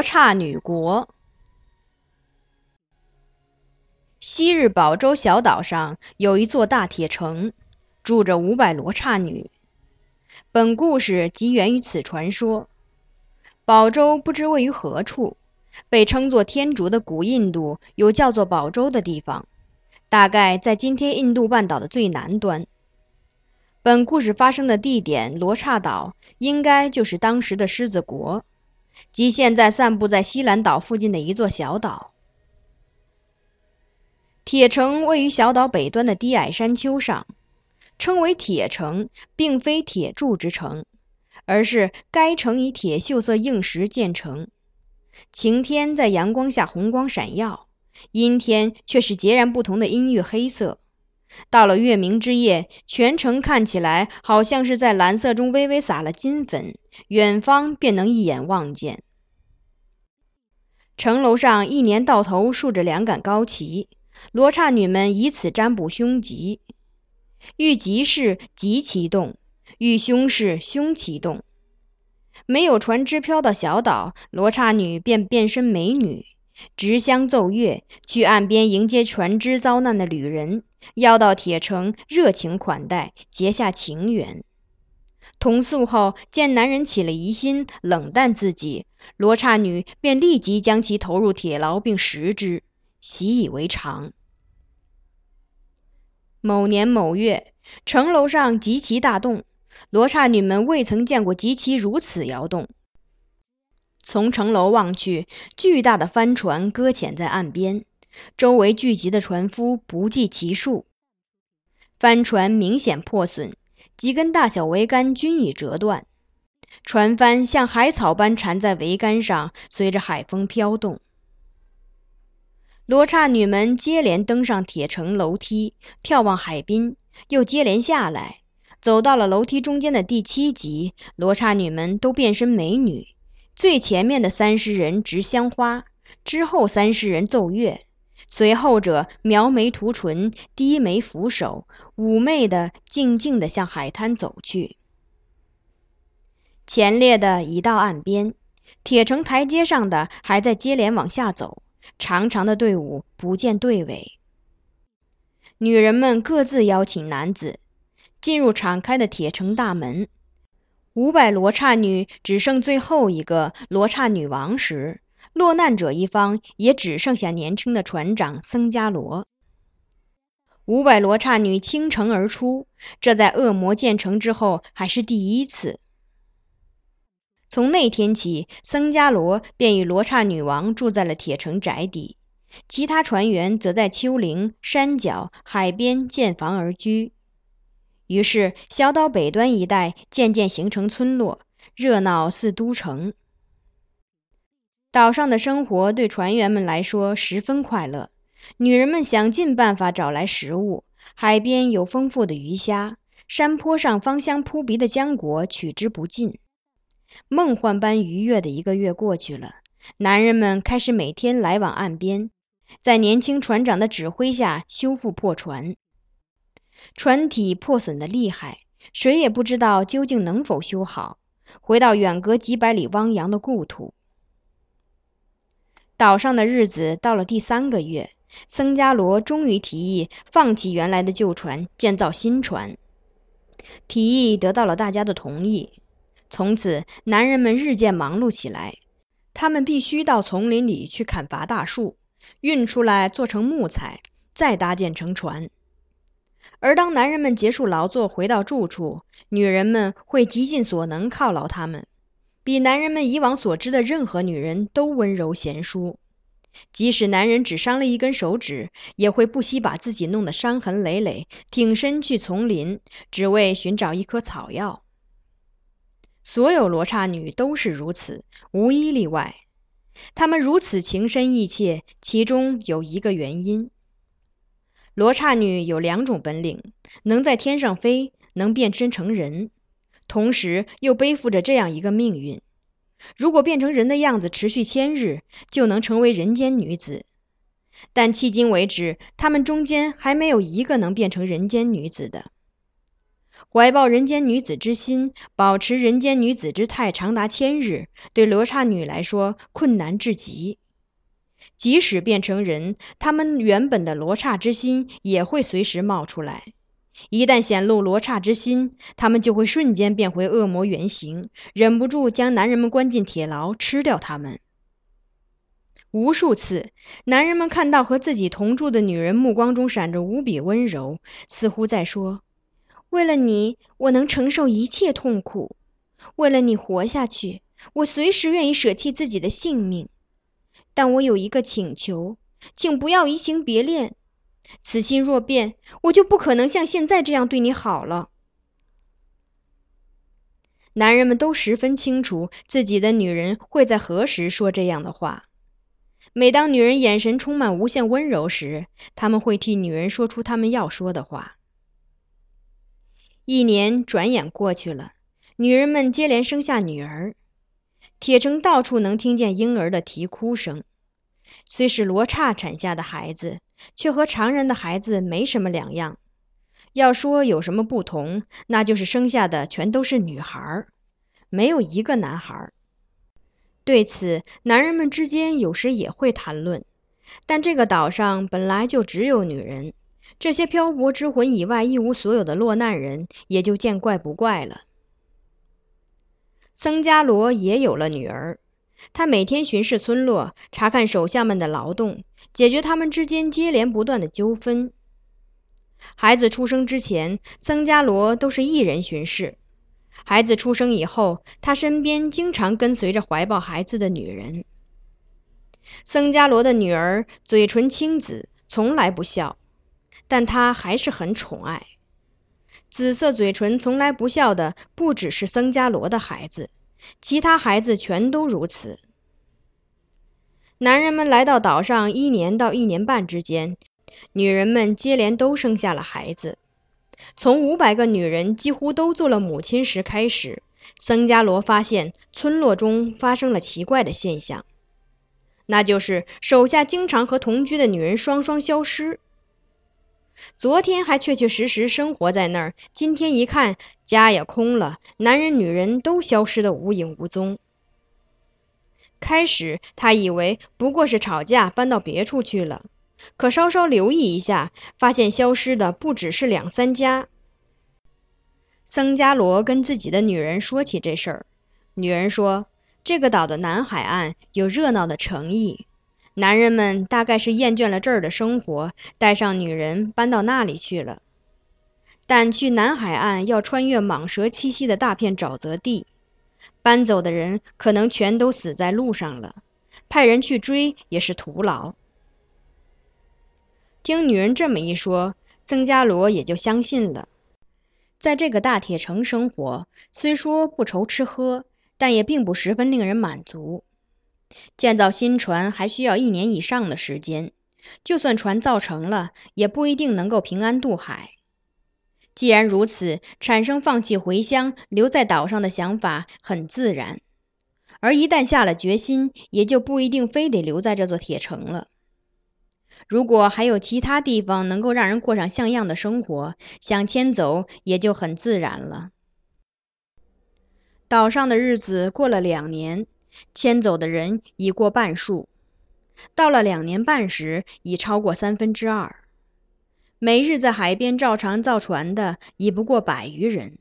罗刹女国。昔日宝州小岛上有一座大铁城，住着五百罗刹女。本故事即源于此传说。宝州不知位于何处，被称作天竺的古印度有叫做宝州的地方，大概在今天印度半岛的最南端。本故事发生的地点罗刹岛，应该就是当时的狮子国。即现在散布在西兰岛附近的一座小岛。铁城位于小岛北端的低矮山丘上，称为铁城，并非铁柱之城，而是该城以铁锈色硬石建成。晴天在阳光下红光闪耀，阴天却是截然不同的阴郁黑色。到了月明之夜，全城看起来好像是在蓝色中微微撒了金粉，远方便能一眼望见。城楼上一年到头竖着两杆高旗，罗刹女们以此占卜凶吉。遇吉事，吉其动；遇凶事，凶其动。没有船只飘到小岛，罗刹女便变身美女。执香奏乐，去岸边迎接船只遭难的旅人，要到铁城热情款待，结下情缘。同宿后，见男人起了疑心，冷淡自己，罗刹女便立即将其投入铁牢并食之，习以为常。某年某月，城楼上极其大动，罗刹女们未曾见过极其如此摇动。从城楼望去，巨大的帆船搁浅在岸边，周围聚集的船夫不计其数。帆船明显破损，几根大小桅杆均已折断，船帆像海草般缠在桅杆上，随着海风飘动。罗刹女们接连登上铁城楼梯，眺望海滨，又接连下来，走到了楼梯中间的第七级，罗刹女们都变身美女。最前面的三十人执香花，之后三十人奏乐，随后者描眉涂唇，低眉俯首，妩媚的、静静的向海滩走去。前列的已到岸边，铁城台阶上的还在接连往下走，长长的队伍不见队尾。女人们各自邀请男子进入敞开的铁城大门。五百罗刹女只剩最后一个罗刹女王时，落难者一方也只剩下年轻的船长僧伽罗。五百罗刹女倾城而出，这在恶魔建成之后还是第一次。从那天起，僧伽罗便与罗刹女王住在了铁城宅邸，其他船员则在丘陵、山脚、海边建房而居。于是，小岛北端一带渐渐形成村落，热闹似都城。岛上的生活对船员们来说十分快乐，女人们想尽办法找来食物，海边有丰富的鱼虾，山坡上芳香扑鼻的浆果取之不尽。梦幻般愉悦的一个月过去了，男人们开始每天来往岸边，在年轻船长的指挥下修复破船。船体破损的厉害，谁也不知道究竟能否修好，回到远隔几百里汪洋的故土。岛上的日子到了第三个月，僧伽罗终于提议放弃原来的旧船，建造新船。提议得到了大家的同意。从此，男人们日渐忙碌起来，他们必须到丛林里去砍伐大树，运出来做成木材，再搭建成船。而当男人们结束劳作回到住处，女人们会极尽所能犒劳他们，比男人们以往所知的任何女人都温柔贤淑。即使男人只伤了一根手指，也会不惜把自己弄得伤痕累累，挺身去丛林，只为寻找一棵草药。所有罗刹女都是如此，无一例外。她们如此情深意切，其中有一个原因。罗刹女有两种本领：能在天上飞，能变身成人，同时又背负着这样一个命运：如果变成人的样子持续千日，就能成为人间女子。但迄今为止，他们中间还没有一个能变成人间女子的。怀抱人间女子之心，保持人间女子之态长达千日，对罗刹女来说困难至极。即使变成人，他们原本的罗刹之心也会随时冒出来。一旦显露罗刹之心，他们就会瞬间变回恶魔原形，忍不住将男人们关进铁牢，吃掉他们。无数次，男人们看到和自己同住的女人，目光中闪着无比温柔，似乎在说。为了你，我能承受一切痛苦；为了你活下去，我随时愿意舍弃自己的性命。但我有一个请求，请不要移情别恋。此心若变，我就不可能像现在这样对你好了。男人们都十分清楚自己的女人会在何时说这样的话。每当女人眼神充满无限温柔时，他们会替女人说出他们要说的话。一年转眼过去了，女人们接连生下女儿，铁城到处能听见婴儿的啼哭声。虽是罗刹产下的孩子，却和常人的孩子没什么两样。要说有什么不同，那就是生下的全都是女孩，没有一个男孩。对此，男人们之间有时也会谈论，但这个岛上本来就只有女人。这些漂泊之魂以外一无所有的落难人，也就见怪不怪了。曾伽罗也有了女儿，他每天巡视村落，查看手下们的劳动，解决他们之间接连不断的纠纷。孩子出生之前，僧伽罗都是一人巡视；孩子出生以后，他身边经常跟随着怀抱孩子的女人。僧伽罗的女儿嘴唇青紫，从来不笑。但他还是很宠爱。紫色嘴唇、从来不笑的不只是僧伽罗的孩子，其他孩子全都如此。男人们来到岛上一年到一年半之间，女人们接连都生下了孩子。从五百个女人几乎都做了母亲时开始，僧伽罗发现村落中发生了奇怪的现象，那就是手下经常和同居的女人双双消失。昨天还确确实实生活在那儿，今天一看家也空了，男人女人都消失得无影无踪。开始他以为不过是吵架搬到别处去了，可稍稍留意一下，发现消失的不只是两三家。僧伽罗跟自己的女人说起这事儿，女人说这个岛的南海岸有热闹的城邑。男人们大概是厌倦了这儿的生活，带上女人搬到那里去了。但去南海岸要穿越蟒蛇栖息的大片沼泽地，搬走的人可能全都死在路上了，派人去追也是徒劳。听女人这么一说，曾加罗也就相信了。在这个大铁城生活，虽说不愁吃喝，但也并不十分令人满足。建造新船还需要一年以上的时间，就算船造成了，也不一定能够平安渡海。既然如此，产生放弃回乡、留在岛上的想法很自然。而一旦下了决心，也就不一定非得留在这座铁城了。如果还有其他地方能够让人过上像样的生活，想迁走也就很自然了。岛上的日子过了两年。迁走的人已过半数，到了两年半时，已超过三分之二。每日在海边照常造船的已不过百余人。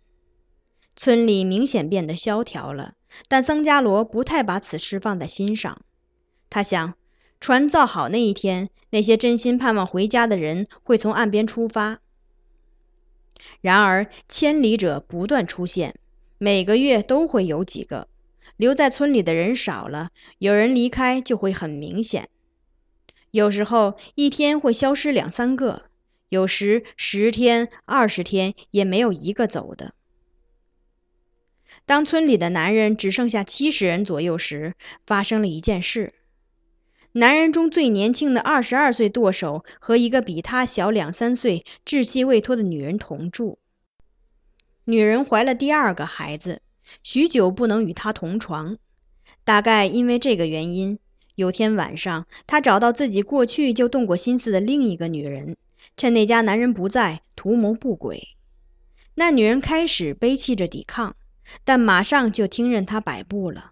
村里明显变得萧条了，但僧伽罗不太把此事放在心上。他想，船造好那一天，那些真心盼望回家的人会从岸边出发。然而，千里者不断出现，每个月都会有几个。留在村里的人少了，有人离开就会很明显。有时候一天会消失两三个，有时十天、二十天也没有一个走的。当村里的男人只剩下七十人左右时，发生了一件事：男人中最年轻的二十二岁舵手和一个比他小两三岁、稚气未脱的女人同住。女人怀了第二个孩子。许久不能与他同床，大概因为这个原因，有天晚上，他找到自己过去就动过心思的另一个女人，趁那家男人不在，图谋不轨。那女人开始悲泣着抵抗，但马上就听任他摆布了。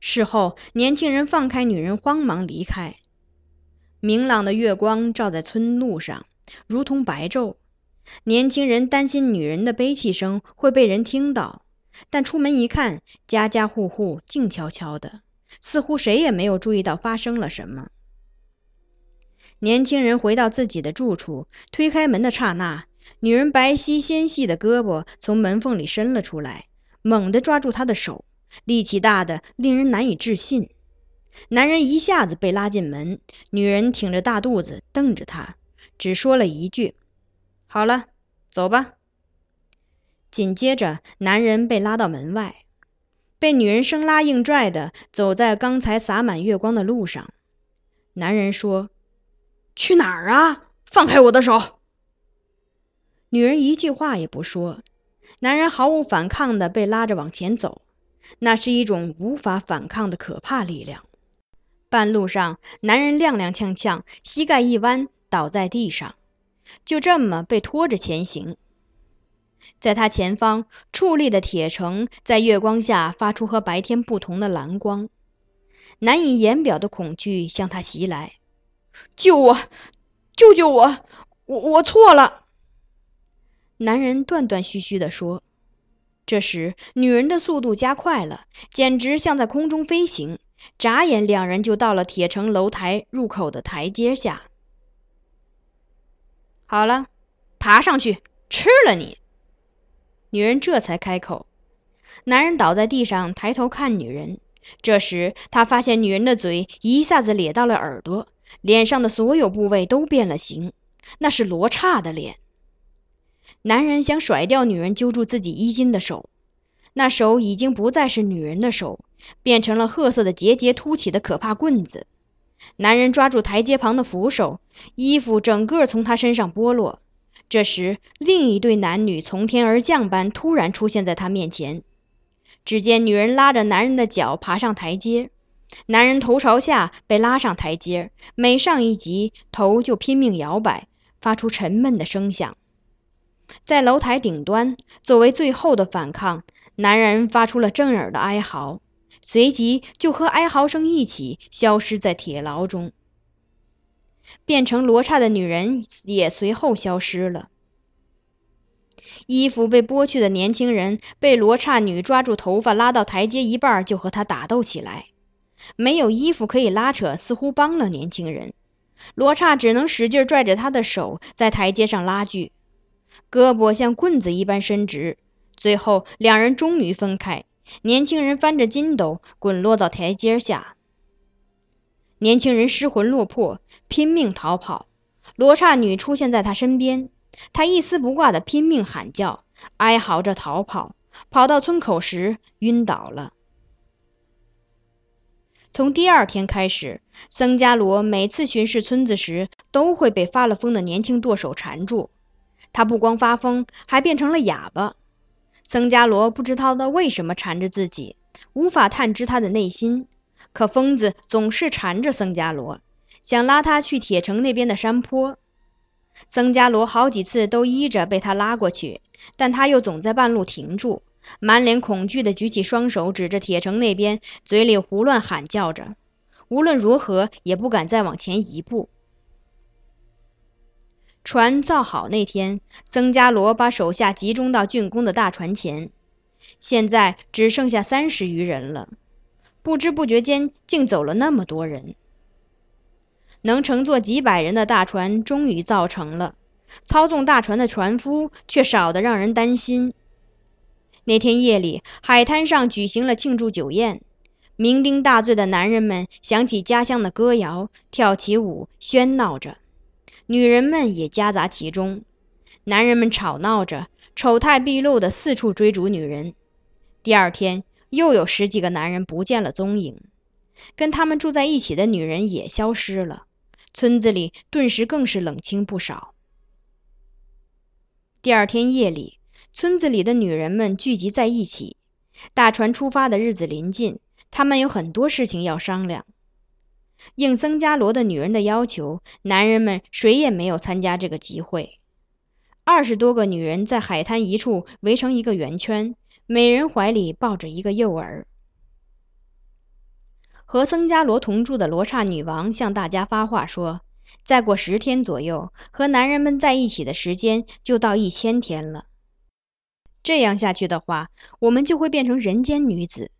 事后，年轻人放开女人，慌忙离开。明朗的月光照在村路上，如同白昼。年轻人担心女人的悲泣声会被人听到，但出门一看，家家户户静悄悄的，似乎谁也没有注意到发生了什么。年轻人回到自己的住处，推开门的刹那，女人白皙纤细的胳膊从门缝里伸了出来，猛地抓住他的手，力气大的令人难以置信。男人一下子被拉进门，女人挺着大肚子瞪着他，只说了一句。好了，走吧。紧接着，男人被拉到门外，被女人生拉硬拽的走在刚才洒满月光的路上。男人说：“去哪儿啊？放开我的手！”女人一句话也不说。男人毫无反抗的被拉着往前走，那是一种无法反抗的可怕力量。半路上，男人踉踉跄跄，膝盖一弯，倒在地上。就这么被拖着前行，在他前方矗立的铁城在月光下发出和白天不同的蓝光，难以言表的恐惧向他袭来。救我！救救我！我我错了！男人断断续续地说。这时，女人的速度加快了，简直像在空中飞行。眨眼，两人就到了铁城楼台入口的台阶下。好了，爬上去，吃了你！女人这才开口。男人倒在地上，抬头看女人。这时，他发现女人的嘴一下子咧到了耳朵，脸上的所有部位都变了形，那是罗刹的脸。男人想甩掉女人揪住自己衣襟的手，那手已经不再是女人的手，变成了褐色的节节凸起的可怕棍子。男人抓住台阶旁的扶手，衣服整个从他身上剥落。这时，另一对男女从天而降般突然出现在他面前。只见女人拉着男人的脚爬上台阶，男人头朝下被拉上台阶，每上一级，头就拼命摇摆，发出沉闷的声响。在楼台顶端，作为最后的反抗，男人发出了震耳的哀嚎。随即就和哀嚎声一起消失在铁牢中，变成罗刹的女人也随后消失了。衣服被剥去的年轻人被罗刹女抓住头发拉到台阶一半，就和他打斗起来。没有衣服可以拉扯，似乎帮了年轻人。罗刹只能使劲拽着他的手在台阶上拉锯，胳膊像棍子一般伸直。最后，两人终于分开。年轻人翻着筋斗滚落到台阶下，年轻人失魂落魄，拼命逃跑。罗刹女出现在他身边，他一丝不挂的拼命喊叫，哀嚎着逃跑。跑到村口时晕倒了。从第二天开始，僧伽罗每次巡视村子时，都会被发了疯的年轻舵手缠住。他不光发疯，还变成了哑巴。僧伽罗不知道他为什么缠着自己，无法探知他的内心。可疯子总是缠着僧伽罗，想拉他去铁城那边的山坡。僧伽罗好几次都依着被他拉过去，但他又总在半路停住，满脸恐惧地举起双手指着铁城那边，嘴里胡乱喊叫着。无论如何也不敢再往前一步。船造好那天，曾伽罗把手下集中到竣工的大船前。现在只剩下三十余人了。不知不觉间，竟走了那么多人。能乘坐几百人的大船终于造成了，操纵大船的船夫却少得让人担心。那天夜里，海滩上举行了庆祝酒宴，酩酊大醉的男人们响起家乡的歌谣，跳起舞，喧闹着。女人们也夹杂其中，男人们吵闹着，丑态毕露的四处追逐女人。第二天，又有十几个男人不见了踪影，跟他们住在一起的女人也消失了，村子里顿时更是冷清不少。第二天夜里，村子里的女人们聚集在一起，大船出发的日子临近，他们有很多事情要商量。应僧伽罗的女人的要求，男人们谁也没有参加这个集会。二十多个女人在海滩一处围成一个圆圈，每人怀里抱着一个幼儿。和僧伽罗同住的罗刹女王向大家发话说：“再过十天左右，和男人们在一起的时间就到一千天了。这样下去的话，我们就会变成人间女子，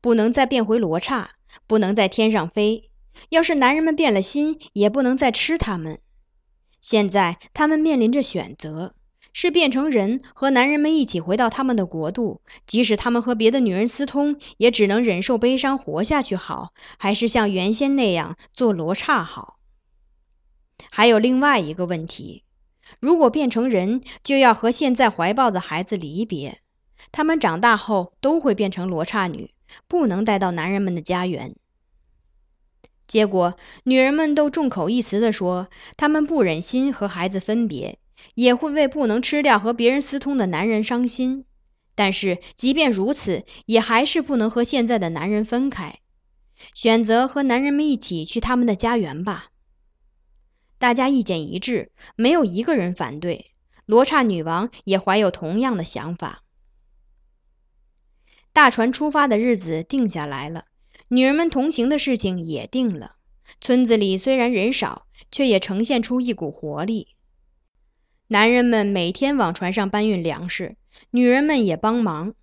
不能再变回罗刹，不能在天上飞。要是男人们变了心，也不能再吃他们。”现在他们面临着选择：是变成人和男人们一起回到他们的国度，即使他们和别的女人私通，也只能忍受悲伤活下去好；还是像原先那样做罗刹好？还有另外一个问题：如果变成人，就要和现在怀抱的孩子离别，他们长大后都会变成罗刹女，不能带到男人们的家园。结果，女人们都众口一词地说，她们不忍心和孩子分别，也会为不能吃掉和别人私通的男人伤心。但是，即便如此，也还是不能和现在的男人分开，选择和男人们一起去他们的家园吧。大家意见一致，没有一个人反对。罗刹女王也怀有同样的想法。大船出发的日子定下来了。女人们同行的事情也定了。村子里虽然人少，却也呈现出一股活力。男人们每天往船上搬运粮食，女人们也帮忙。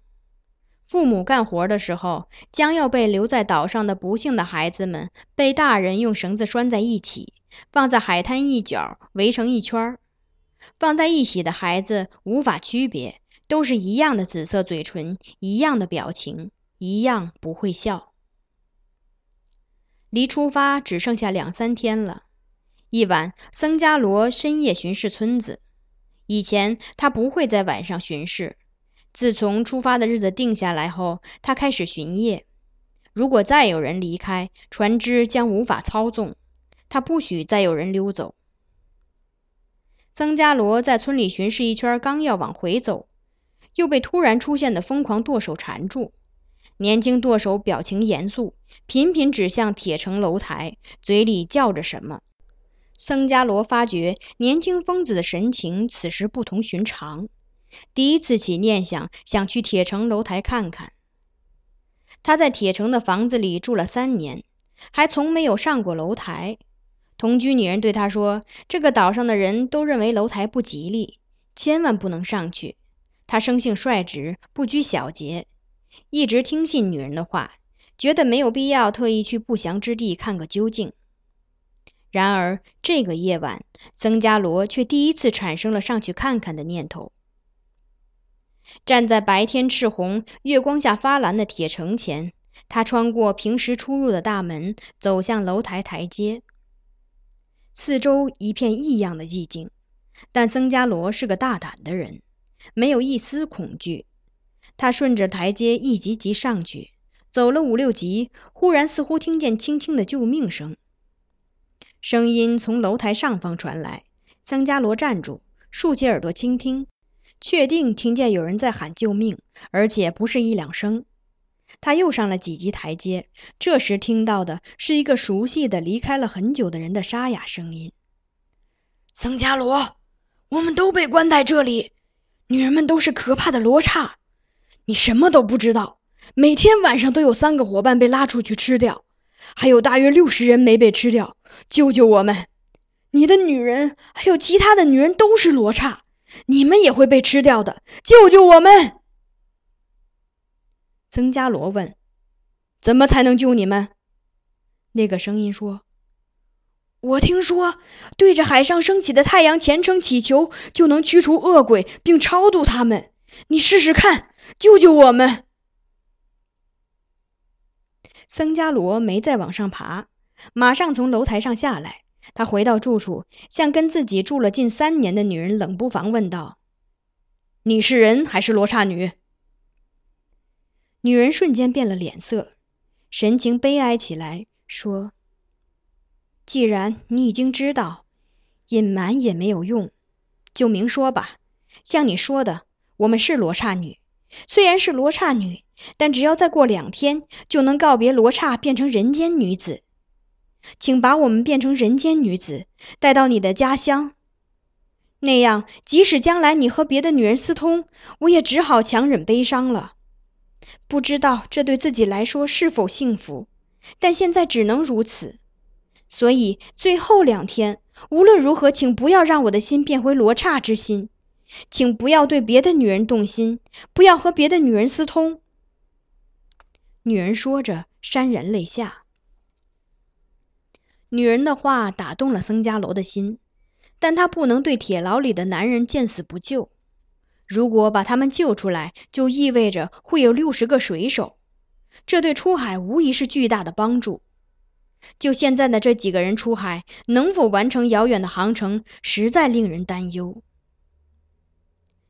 父母干活的时候，将要被留在岛上的不幸的孩子们，被大人用绳子拴在一起，放在海滩一角，围成一圈儿。放在一起的孩子无法区别，都是一样的紫色嘴唇，一样的表情，一样不会笑。离出发只剩下两三天了。一晚，僧伽罗深夜巡视村子。以前他不会在晚上巡视，自从出发的日子定下来后，他开始巡夜。如果再有人离开，船只将无法操纵，他不许再有人溜走。曾伽罗在村里巡视一圈，刚要往回走，又被突然出现的疯狂舵手缠住。年轻舵手表情严肃，频频指向铁城楼台，嘴里叫着什么。僧伽罗发觉年轻疯子的神情此时不同寻常，第一次起念想想去铁城楼台看看。他在铁城的房子里住了三年，还从没有上过楼台。同居女人对他说：“这个岛上的人都认为楼台不吉利，千万不能上去。”他生性率直，不拘小节。一直听信女人的话，觉得没有必要特意去不祥之地看个究竟。然而这个夜晚，僧伽罗却第一次产生了上去看看的念头。站在白天赤红、月光下发蓝的铁城前，他穿过平时出入的大门，走向楼台台阶。四周一片异样的寂静，但僧伽罗是个大胆的人，没有一丝恐惧。他顺着台阶一级级上去，走了五六级，忽然似乎听见轻轻的救命声。声音从楼台上方传来。桑伽罗站住，竖起耳朵倾听，确定听见有人在喊救命，而且不是一两声。他又上了几级台阶，这时听到的是一个熟悉的、离开了很久的人的沙哑声音：“桑伽罗，我们都被关在这里，女人们都是可怕的罗刹。”你什么都不知道。每天晚上都有三个伙伴被拉出去吃掉，还有大约六十人没被吃掉。救救我们！你的女人还有其他的女人都是罗刹，你们也会被吃掉的。救救我们！曾加罗问：“怎么才能救你们？”那个声音说：“我听说，对着海上升起的太阳虔诚祈求，就能驱除恶鬼并超度他们。你试试看。”救救我们！僧伽罗没再往上爬，马上从楼台上下来。他回到住处，向跟自己住了近三年的女人冷不防问道：“你是人还是罗刹女？”女人瞬间变了脸色，神情悲哀起来，说：“既然你已经知道，隐瞒也没有用，就明说吧。像你说的，我们是罗刹女。”虽然是罗刹女，但只要再过两天，就能告别罗刹，变成人间女子。请把我们变成人间女子，带到你的家乡。那样，即使将来你和别的女人私通，我也只好强忍悲伤了。不知道这对自己来说是否幸福，但现在只能如此。所以最后两天，无论如何，请不要让我的心变回罗刹之心，请不要对别的女人动心，不要和别的女人私通。女人说着，潸然泪下。女人的话打动了僧伽罗的心，但他不能对铁牢里的男人见死不救。如果把他们救出来，就意味着会有六十个水手，这对出海无疑是巨大的帮助。就现在的这几个人出海，能否完成遥远的航程，实在令人担忧。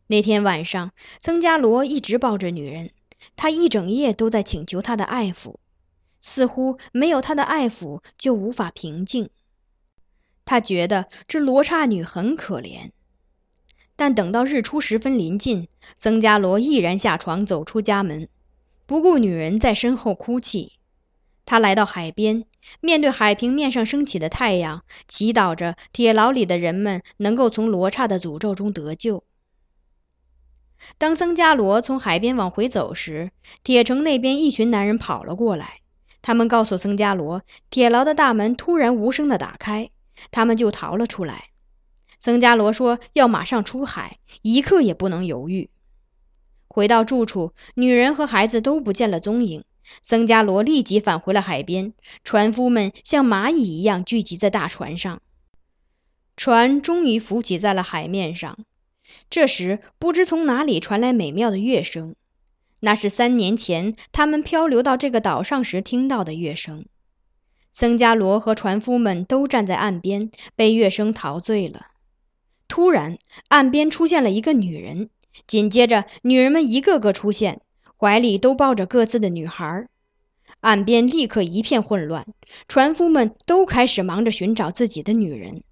那天晚上，曾伽罗一直抱着女人，他一整夜都在请求她的爱抚，似乎没有他的爱抚就无法平静。他觉得这罗刹女很可怜。但等到日出时分临近，僧伽罗毅然下床走出家门，不顾女人在身后哭泣。他来到海边，面对海平面上升起的太阳，祈祷着铁牢里的人们能够从罗刹的诅咒中得救。当僧伽罗从海边往回走时，铁城那边一群男人跑了过来，他们告诉僧伽罗，铁牢的大门突然无声地打开，他们就逃了出来。僧伽罗说：“要马上出海，一刻也不能犹豫。”回到住处，女人和孩子都不见了踪影。僧伽罗立即返回了海边，船夫们像蚂蚁一样聚集在大船上。船终于浮起在了海面上。这时，不知从哪里传来美妙的乐声，那是三年前他们漂流到这个岛上时听到的乐声。僧伽罗和船夫们都站在岸边，被乐声陶醉了。突然，岸边出现了一个女人，紧接着，女人们一个个出现，怀里都抱着各自的女孩。岸边立刻一片混乱，船夫们都开始忙着寻找自己的女人。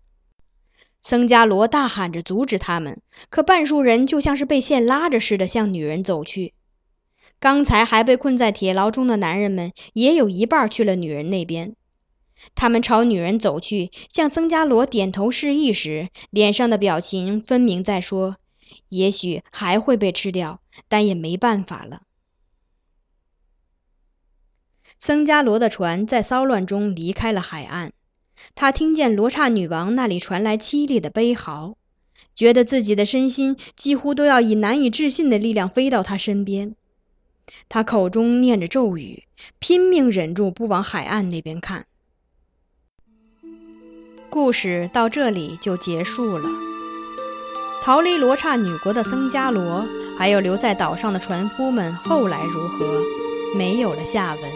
僧伽罗大喊着阻止他们，可半数人就像是被线拉着似的向女人走去。刚才还被困在铁牢中的男人们，也有一半去了女人那边。他们朝女人走去，向僧伽罗点头示意时，脸上的表情分明在说：“也许还会被吃掉，但也没办法了。”僧伽罗的船在骚乱中离开了海岸，他听见罗刹女王那里传来凄厉的悲嚎，觉得自己的身心几乎都要以难以置信的力量飞到她身边。他口中念着咒语，拼命忍住不往海岸那边看。故事到这里就结束了。逃离罗刹女国的僧伽罗，还有留在岛上的船夫们，后来如何，没有了下文。